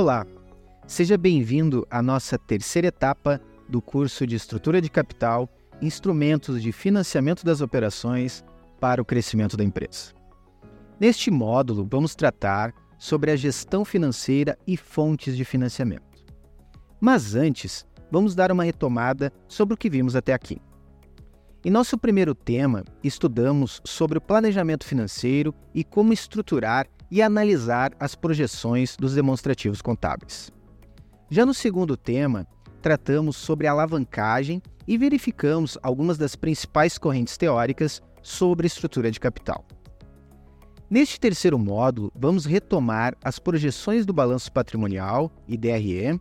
Olá, seja bem-vindo à nossa terceira etapa do curso de Estrutura de Capital Instrumentos de Financiamento das Operações para o Crescimento da Empresa. Neste módulo, vamos tratar sobre a gestão financeira e fontes de financiamento. Mas antes, vamos dar uma retomada sobre o que vimos até aqui. Em nosso primeiro tema, estudamos sobre o planejamento financeiro e como estruturar e analisar as projeções dos demonstrativos contábeis. Já no segundo tema, tratamos sobre alavancagem e verificamos algumas das principais correntes teóricas sobre estrutura de capital. Neste terceiro módulo, vamos retomar as projeções do balanço patrimonial e DRE,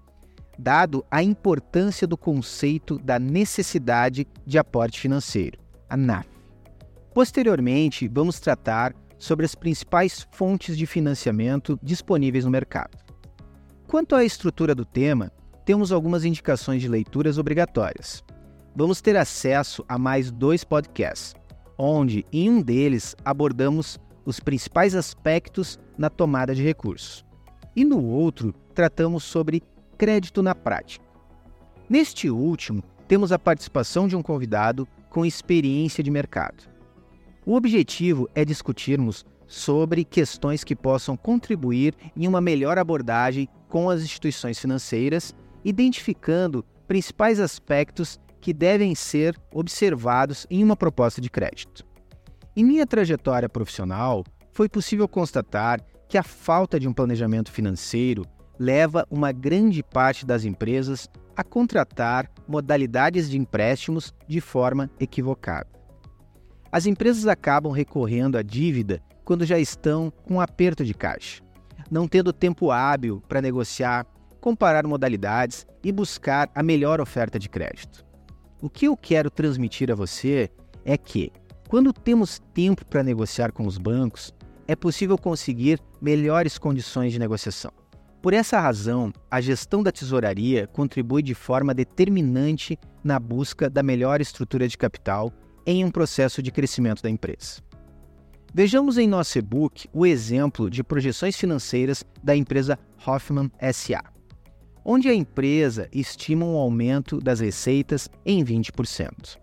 dado a importância do conceito da necessidade de aporte financeiro, a NAF. Posteriormente, vamos tratar sobre as principais fontes de financiamento disponíveis no mercado. Quanto à estrutura do tema, temos algumas indicações de leituras obrigatórias. Vamos ter acesso a mais dois podcasts, onde em um deles abordamos os principais aspectos na tomada de recursos, e no outro tratamos sobre crédito na prática. Neste último, temos a participação de um convidado com experiência de mercado. O objetivo é discutirmos sobre questões que possam contribuir em uma melhor abordagem com as instituições financeiras, identificando principais aspectos que devem ser observados em uma proposta de crédito. Em minha trajetória profissional, foi possível constatar que a falta de um planejamento financeiro leva uma grande parte das empresas a contratar modalidades de empréstimos de forma equivocada. As empresas acabam recorrendo à dívida quando já estão com um aperto de caixa, não tendo tempo hábil para negociar, comparar modalidades e buscar a melhor oferta de crédito. O que eu quero transmitir a você é que, quando temos tempo para negociar com os bancos, é possível conseguir melhores condições de negociação. Por essa razão, a gestão da tesouraria contribui de forma determinante na busca da melhor estrutura de capital em um processo de crescimento da empresa. Vejamos em nosso e-book o exemplo de projeções financeiras da empresa Hoffman SA, onde a empresa estima um aumento das receitas em 20%.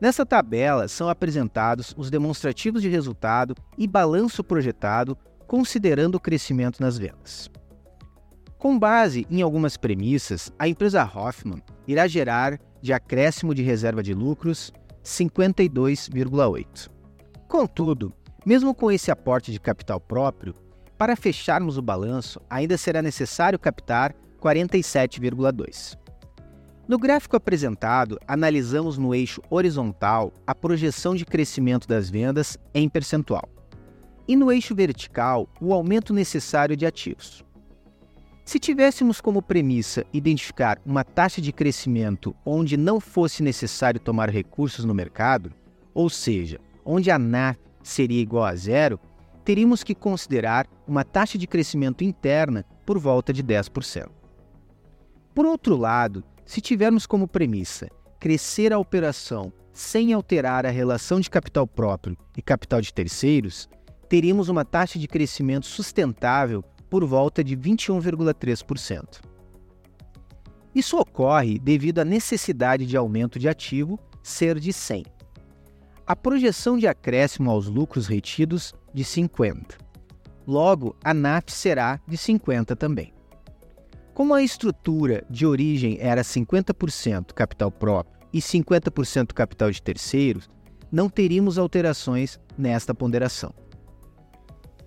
Nessa tabela são apresentados os demonstrativos de resultado e balanço projetado considerando o crescimento nas vendas. Com base em algumas premissas, a empresa Hoffman irá gerar de acréscimo de reserva de lucros 52,8. Contudo, mesmo com esse aporte de capital próprio, para fecharmos o balanço, ainda será necessário captar 47,2. No gráfico apresentado, analisamos no eixo horizontal a projeção de crescimento das vendas em percentual, e no eixo vertical, o aumento necessário de ativos. Se tivéssemos como premissa identificar uma taxa de crescimento onde não fosse necessário tomar recursos no mercado, ou seja, onde a NAF seria igual a zero, teríamos que considerar uma taxa de crescimento interna por volta de 10%. Por outro lado, se tivermos como premissa crescer a operação sem alterar a relação de capital próprio e capital de terceiros, teríamos uma taxa de crescimento sustentável por volta de 21,3%. Isso ocorre devido à necessidade de aumento de ativo ser de 100. A projeção de acréscimo aos lucros retidos de 50. Logo, a NAF será de 50 também. Como a estrutura de origem era 50% capital próprio e 50% capital de terceiros, não teríamos alterações nesta ponderação.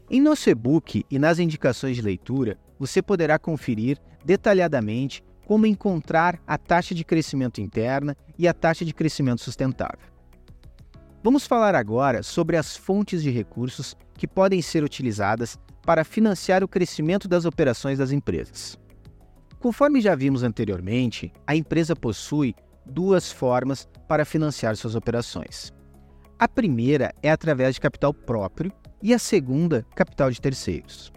Em nosso e-book e nas indicações de leitura, você poderá conferir detalhadamente como encontrar a taxa de crescimento interna e a taxa de crescimento sustentável. Vamos falar agora sobre as fontes de recursos que podem ser utilizadas para financiar o crescimento das operações das empresas. Conforme já vimos anteriormente, a empresa possui duas formas para financiar suas operações. A primeira é através de capital próprio e a segunda, capital de terceiros.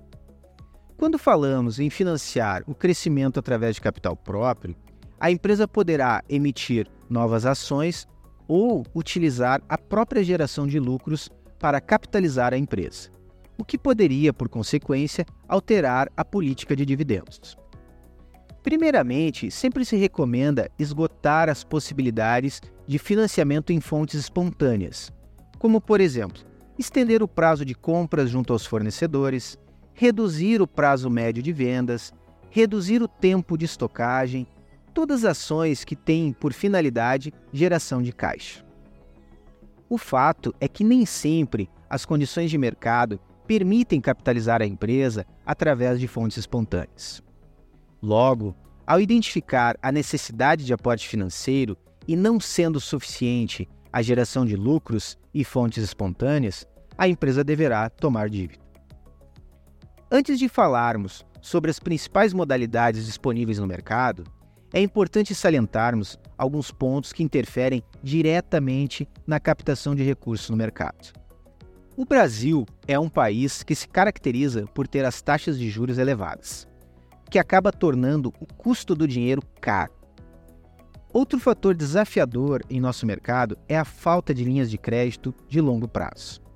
Quando falamos em financiar o crescimento através de capital próprio, a empresa poderá emitir novas ações ou utilizar a própria geração de lucros para capitalizar a empresa, o que poderia, por consequência, alterar a política de dividendos. Primeiramente, sempre se recomenda esgotar as possibilidades de financiamento em fontes espontâneas, como, por exemplo, estender o prazo de compras junto aos fornecedores, reduzir o prazo médio de vendas, reduzir o tempo de estocagem, todas ações que têm por finalidade geração de caixa. O fato é que nem sempre as condições de mercado permitem capitalizar a empresa através de fontes espontâneas. Logo, ao identificar a necessidade de aporte financeiro e não sendo suficiente a geração de lucros e fontes espontâneas, a empresa deverá tomar dívida. Antes de falarmos sobre as principais modalidades disponíveis no mercado, é importante salientarmos alguns pontos que interferem diretamente na captação de recursos no mercado. O Brasil é um país que se caracteriza por ter as taxas de juros elevadas que acaba tornando o custo do dinheiro caro. Outro fator desafiador em nosso mercado é a falta de linhas de crédito de longo prazo.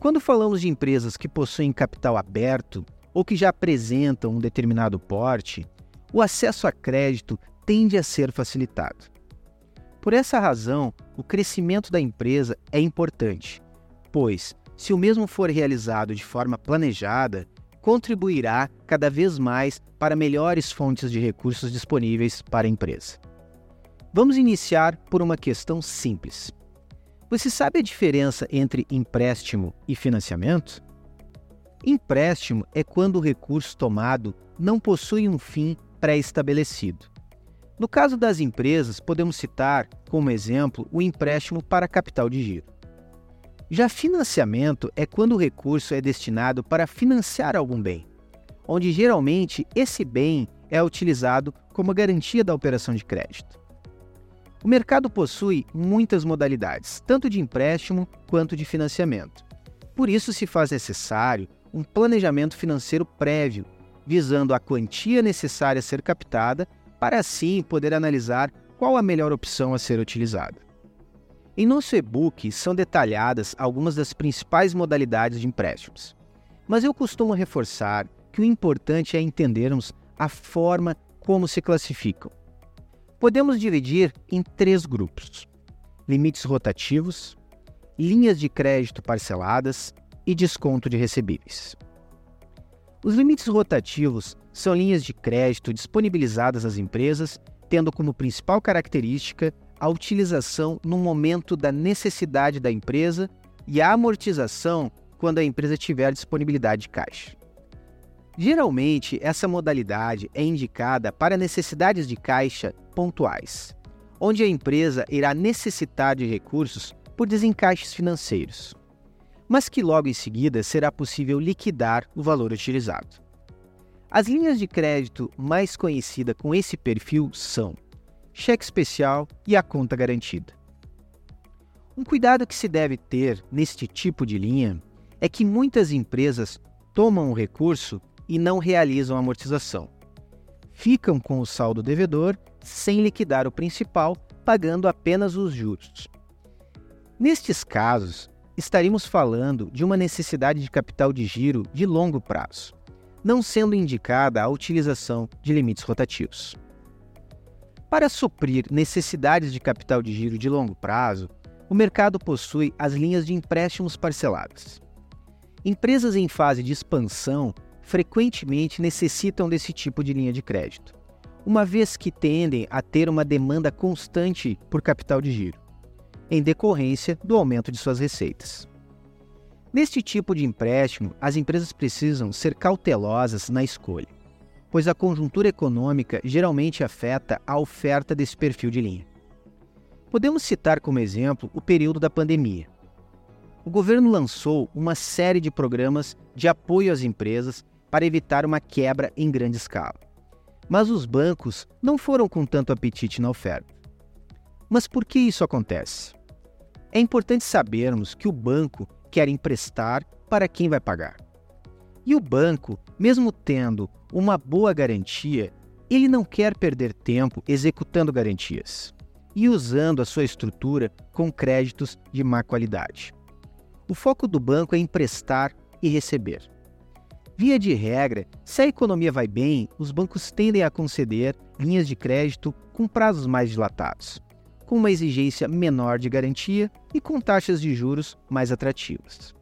Quando falamos de empresas que possuem capital aberto ou que já apresentam um determinado porte, o acesso a crédito tende a ser facilitado. Por essa razão, o crescimento da empresa é importante, pois, se o mesmo for realizado de forma planejada, contribuirá cada vez mais para melhores fontes de recursos disponíveis para a empresa. Vamos iniciar por uma questão simples. Você sabe a diferença entre empréstimo e financiamento? Empréstimo é quando o recurso tomado não possui um fim pré-estabelecido. No caso das empresas, podemos citar como exemplo o empréstimo para capital de giro. Já financiamento é quando o recurso é destinado para financiar algum bem, onde geralmente esse bem é utilizado como garantia da operação de crédito. O mercado possui muitas modalidades, tanto de empréstimo quanto de financiamento. Por isso se faz necessário um planejamento financeiro prévio, visando a quantia necessária a ser captada, para assim poder analisar qual a melhor opção a ser utilizada. Em nosso e-book são detalhadas algumas das principais modalidades de empréstimos, mas eu costumo reforçar que o importante é entendermos a forma como se classificam. Podemos dividir em três grupos: limites rotativos, linhas de crédito parceladas e desconto de recebíveis. Os limites rotativos são linhas de crédito disponibilizadas às empresas, tendo como principal característica a utilização no momento da necessidade da empresa e a amortização quando a empresa tiver disponibilidade de caixa. Geralmente, essa modalidade é indicada para necessidades de caixa pontuais, onde a empresa irá necessitar de recursos por desencaixes financeiros, mas que logo em seguida será possível liquidar o valor utilizado. As linhas de crédito mais conhecidas com esse perfil são cheque especial e a conta garantida. Um cuidado que se deve ter neste tipo de linha é que muitas empresas tomam o recurso e não realizam amortização. Ficam com o saldo devedor sem liquidar o principal, pagando apenas os juros. Nestes casos, estaríamos falando de uma necessidade de capital de giro de longo prazo, não sendo indicada a utilização de limites rotativos. Para suprir necessidades de capital de giro de longo prazo, o mercado possui as linhas de empréstimos parceladas. Empresas em fase de expansão frequentemente necessitam desse tipo de linha de crédito, uma vez que tendem a ter uma demanda constante por capital de giro, em decorrência do aumento de suas receitas. Neste tipo de empréstimo, as empresas precisam ser cautelosas na escolha pois a conjuntura econômica geralmente afeta a oferta desse perfil de linha. Podemos citar como exemplo o período da pandemia. O governo lançou uma série de programas de apoio às empresas para evitar uma quebra em grande escala. Mas os bancos não foram com tanto apetite na oferta. Mas por que isso acontece? É importante sabermos que o banco quer emprestar para quem vai pagar. E o banco, mesmo tendo uma boa garantia, ele não quer perder tempo executando garantias e usando a sua estrutura com créditos de má qualidade. O foco do banco é emprestar e receber. Via de regra, se a economia vai bem, os bancos tendem a conceder linhas de crédito com prazos mais dilatados, com uma exigência menor de garantia e com taxas de juros mais atrativas.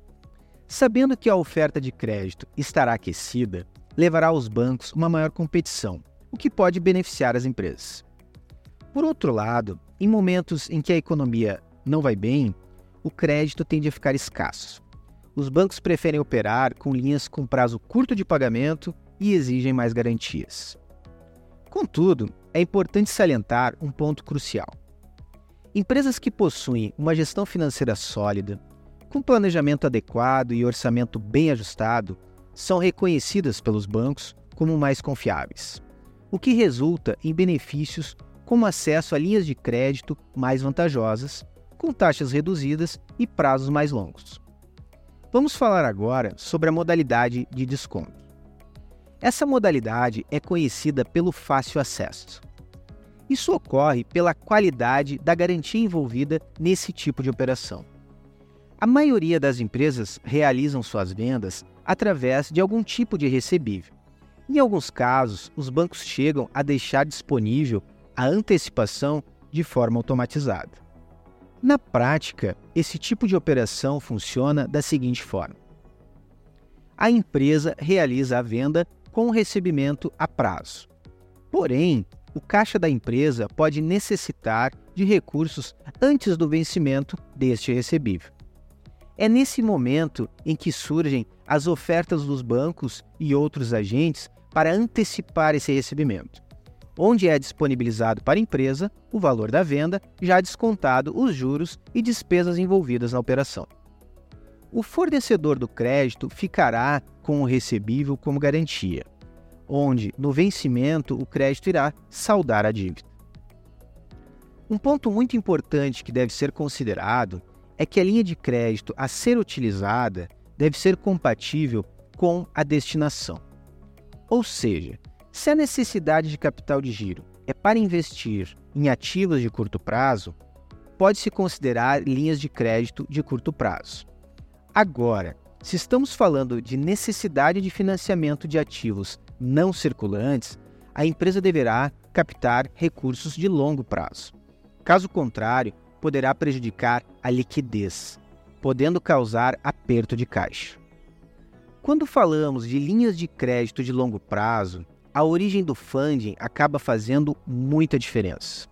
Sabendo que a oferta de crédito estará aquecida, levará aos bancos uma maior competição, o que pode beneficiar as empresas. Por outro lado, em momentos em que a economia não vai bem, o crédito tende a ficar escasso. Os bancos preferem operar com linhas com prazo curto de pagamento e exigem mais garantias. Contudo, é importante salientar um ponto crucial. Empresas que possuem uma gestão financeira sólida, com planejamento adequado e orçamento bem ajustado, são reconhecidas pelos bancos como mais confiáveis, o que resulta em benefícios como acesso a linhas de crédito mais vantajosas, com taxas reduzidas e prazos mais longos. Vamos falar agora sobre a modalidade de desconto. Essa modalidade é conhecida pelo fácil acesso. Isso ocorre pela qualidade da garantia envolvida nesse tipo de operação. A maioria das empresas realizam suas vendas através de algum tipo de recebível. Em alguns casos, os bancos chegam a deixar disponível a antecipação de forma automatizada. Na prática, esse tipo de operação funciona da seguinte forma: a empresa realiza a venda com recebimento a prazo. Porém, o caixa da empresa pode necessitar de recursos antes do vencimento deste recebível. É nesse momento em que surgem as ofertas dos bancos e outros agentes para antecipar esse recebimento, onde é disponibilizado para a empresa o valor da venda, já descontado os juros e despesas envolvidas na operação. O fornecedor do crédito ficará com o recebível como garantia, onde, no vencimento, o crédito irá saldar a dívida. Um ponto muito importante que deve ser considerado é que a linha de crédito a ser utilizada deve ser compatível com a destinação. Ou seja, se a necessidade de capital de giro é para investir em ativos de curto prazo, pode-se considerar linhas de crédito de curto prazo. Agora, se estamos falando de necessidade de financiamento de ativos não circulantes, a empresa deverá captar recursos de longo prazo. Caso contrário, poderá prejudicar a liquidez, podendo causar aperto de caixa. Quando falamos de linhas de crédito de longo prazo, a origem do funding acaba fazendo muita diferença.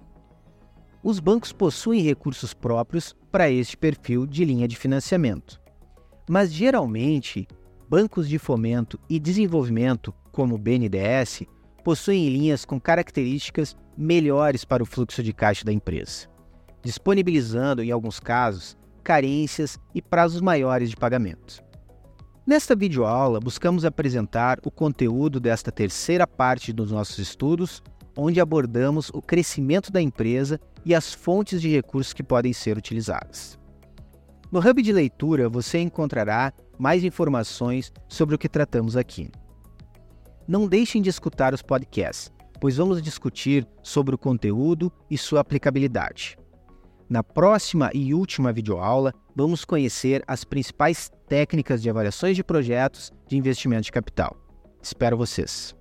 Os bancos possuem recursos próprios para este perfil de linha de financiamento, mas geralmente bancos de fomento e desenvolvimento, como o BNDES, possuem linhas com características melhores para o fluxo de caixa da empresa disponibilizando, em alguns casos, carências e prazos maiores de pagamento. Nesta videoaula, buscamos apresentar o conteúdo desta terceira parte dos nossos estudos, onde abordamos o crescimento da empresa e as fontes de recursos que podem ser utilizadas. No Hub de Leitura, você encontrará mais informações sobre o que tratamos aqui. Não deixem de escutar os podcasts, pois vamos discutir sobre o conteúdo e sua aplicabilidade. Na próxima e última videoaula, vamos conhecer as principais técnicas de avaliações de projetos de investimento de capital. Espero vocês!